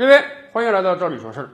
各位，欢迎来到赵理说事儿。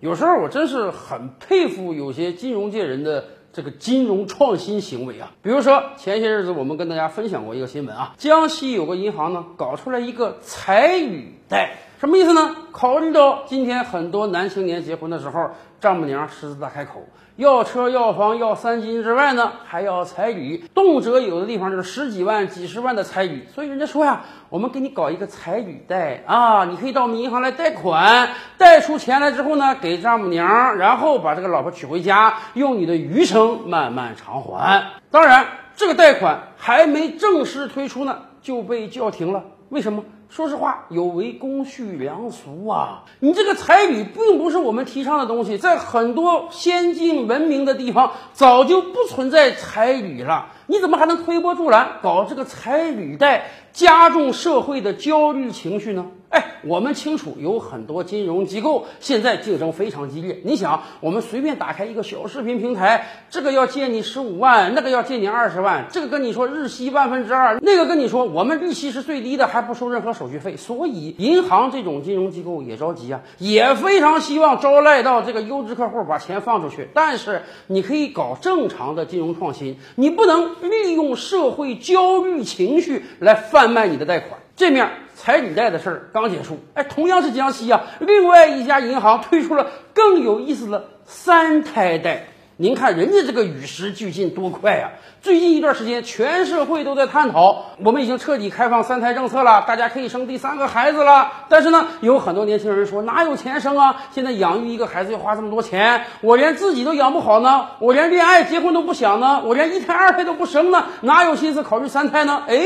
有时候我真是很佩服有些金融界人的这个金融创新行为啊。比如说前些日子我们跟大家分享过一个新闻啊，江西有个银行呢搞出来一个彩雨贷，什么意思呢？考虑到今天很多男青年结婚的时候，丈母娘狮子大开口，要车要房要三金之外呢，还要彩礼，动辄有的地方就是十几万、几十万的彩礼。所以人家说呀，我们给你搞一个彩礼贷啊，你可以到我们银行来贷款，贷出钱来之后呢，给丈母娘，然后把这个老婆娶回家，用你的余生慢慢偿还。当然，这个贷款还没正式推出呢，就被叫停了。为什么？说实话，有违公序良俗啊！你这个彩礼并不是我们提倡的东西，在很多先进文明的地方早就不存在彩礼了。你怎么还能推波助澜，搞这个彩礼贷，加重社会的焦虑情绪呢？哎，我们清楚，有很多金融机构现在竞争非常激烈。你想，我们随便打开一个小视频平台，这个要借你十五万，那个要借你二十万，这个跟你说日息万分之二，那个跟你说我们利息是最低的，还不收任何手续费。所以，银行这种金融机构也着急啊，也非常希望招来到这个优质客户，把钱放出去。但是，你可以搞正常的金融创新，你不能利用社会焦虑情绪来贩卖你的贷款。这面彩礼贷的事儿刚结束，哎，同样是江西啊，另外一家银行推出了更有意思的三胎贷。您看人家这个与时俱进多快呀！最近一段时间，全社会都在探讨，我们已经彻底开放三胎政策了，大家可以生第三个孩子了。但是呢，有很多年轻人说哪有钱生啊？现在养育一个孩子要花这么多钱，我连自己都养不好呢，我连恋爱结婚都不想呢，我连一胎二胎都不生呢，哪有心思考虑三胎呢？哎。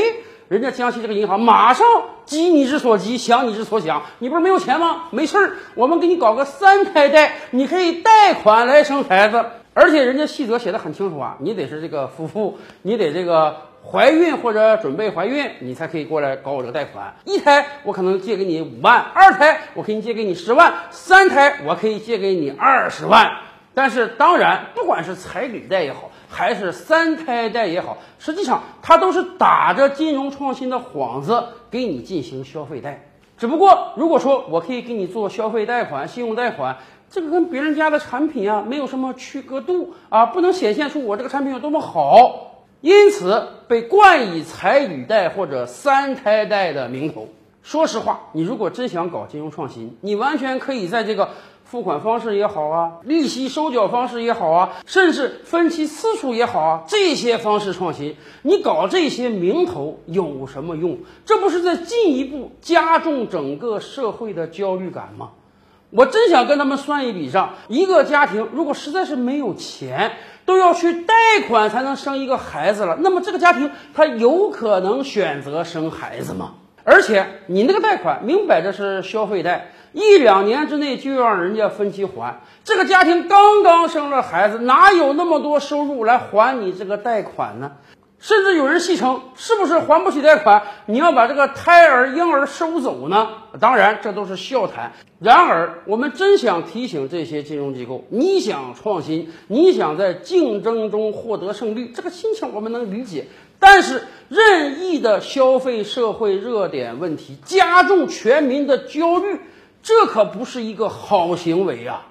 人家江西这个银行马上急你之所急，想你之所想。你不是没有钱吗？没事儿，我们给你搞个三胎贷，你可以贷款来生孩子。而且人家细则写的很清楚啊，你得是这个夫妇，你得这个怀孕或者准备怀孕，你才可以过来搞我这个贷款。一胎我可能借给你五万，二胎我可以借给你十万，三胎我可以借给你二十万。但是当然，不管是彩礼贷也好。还是三胎贷也好，实际上它都是打着金融创新的幌子给你进行消费贷。只不过，如果说我可以给你做消费贷款、信用贷款，这个跟别人家的产品啊没有什么区隔度啊，不能显现出我这个产品有多么好，因此被冠以彩礼贷或者三胎贷的名头。说实话，你如果真想搞金融创新，你完全可以在这个。付款方式也好啊，利息收缴方式也好啊，甚至分期次数也好啊，这些方式创新，你搞这些名头有什么用？这不是在进一步加重整个社会的焦虑感吗？我真想跟他们算一笔账：一个家庭如果实在是没有钱，都要去贷款才能生一个孩子了，那么这个家庭他有可能选择生孩子吗？而且你那个贷款明摆着是消费贷。一两年之内就让人家分期还，这个家庭刚刚生了孩子，哪有那么多收入来还你这个贷款呢？甚至有人戏称，是不是还不起贷款，你要把这个胎儿婴儿收走呢？当然，这都是笑谈。然而，我们真想提醒这些金融机构，你想创新，你想在竞争中获得胜利，这个心情我们能理解。但是，任意的消费社会热点问题，加重全民的焦虑。这可不是一个好行为啊！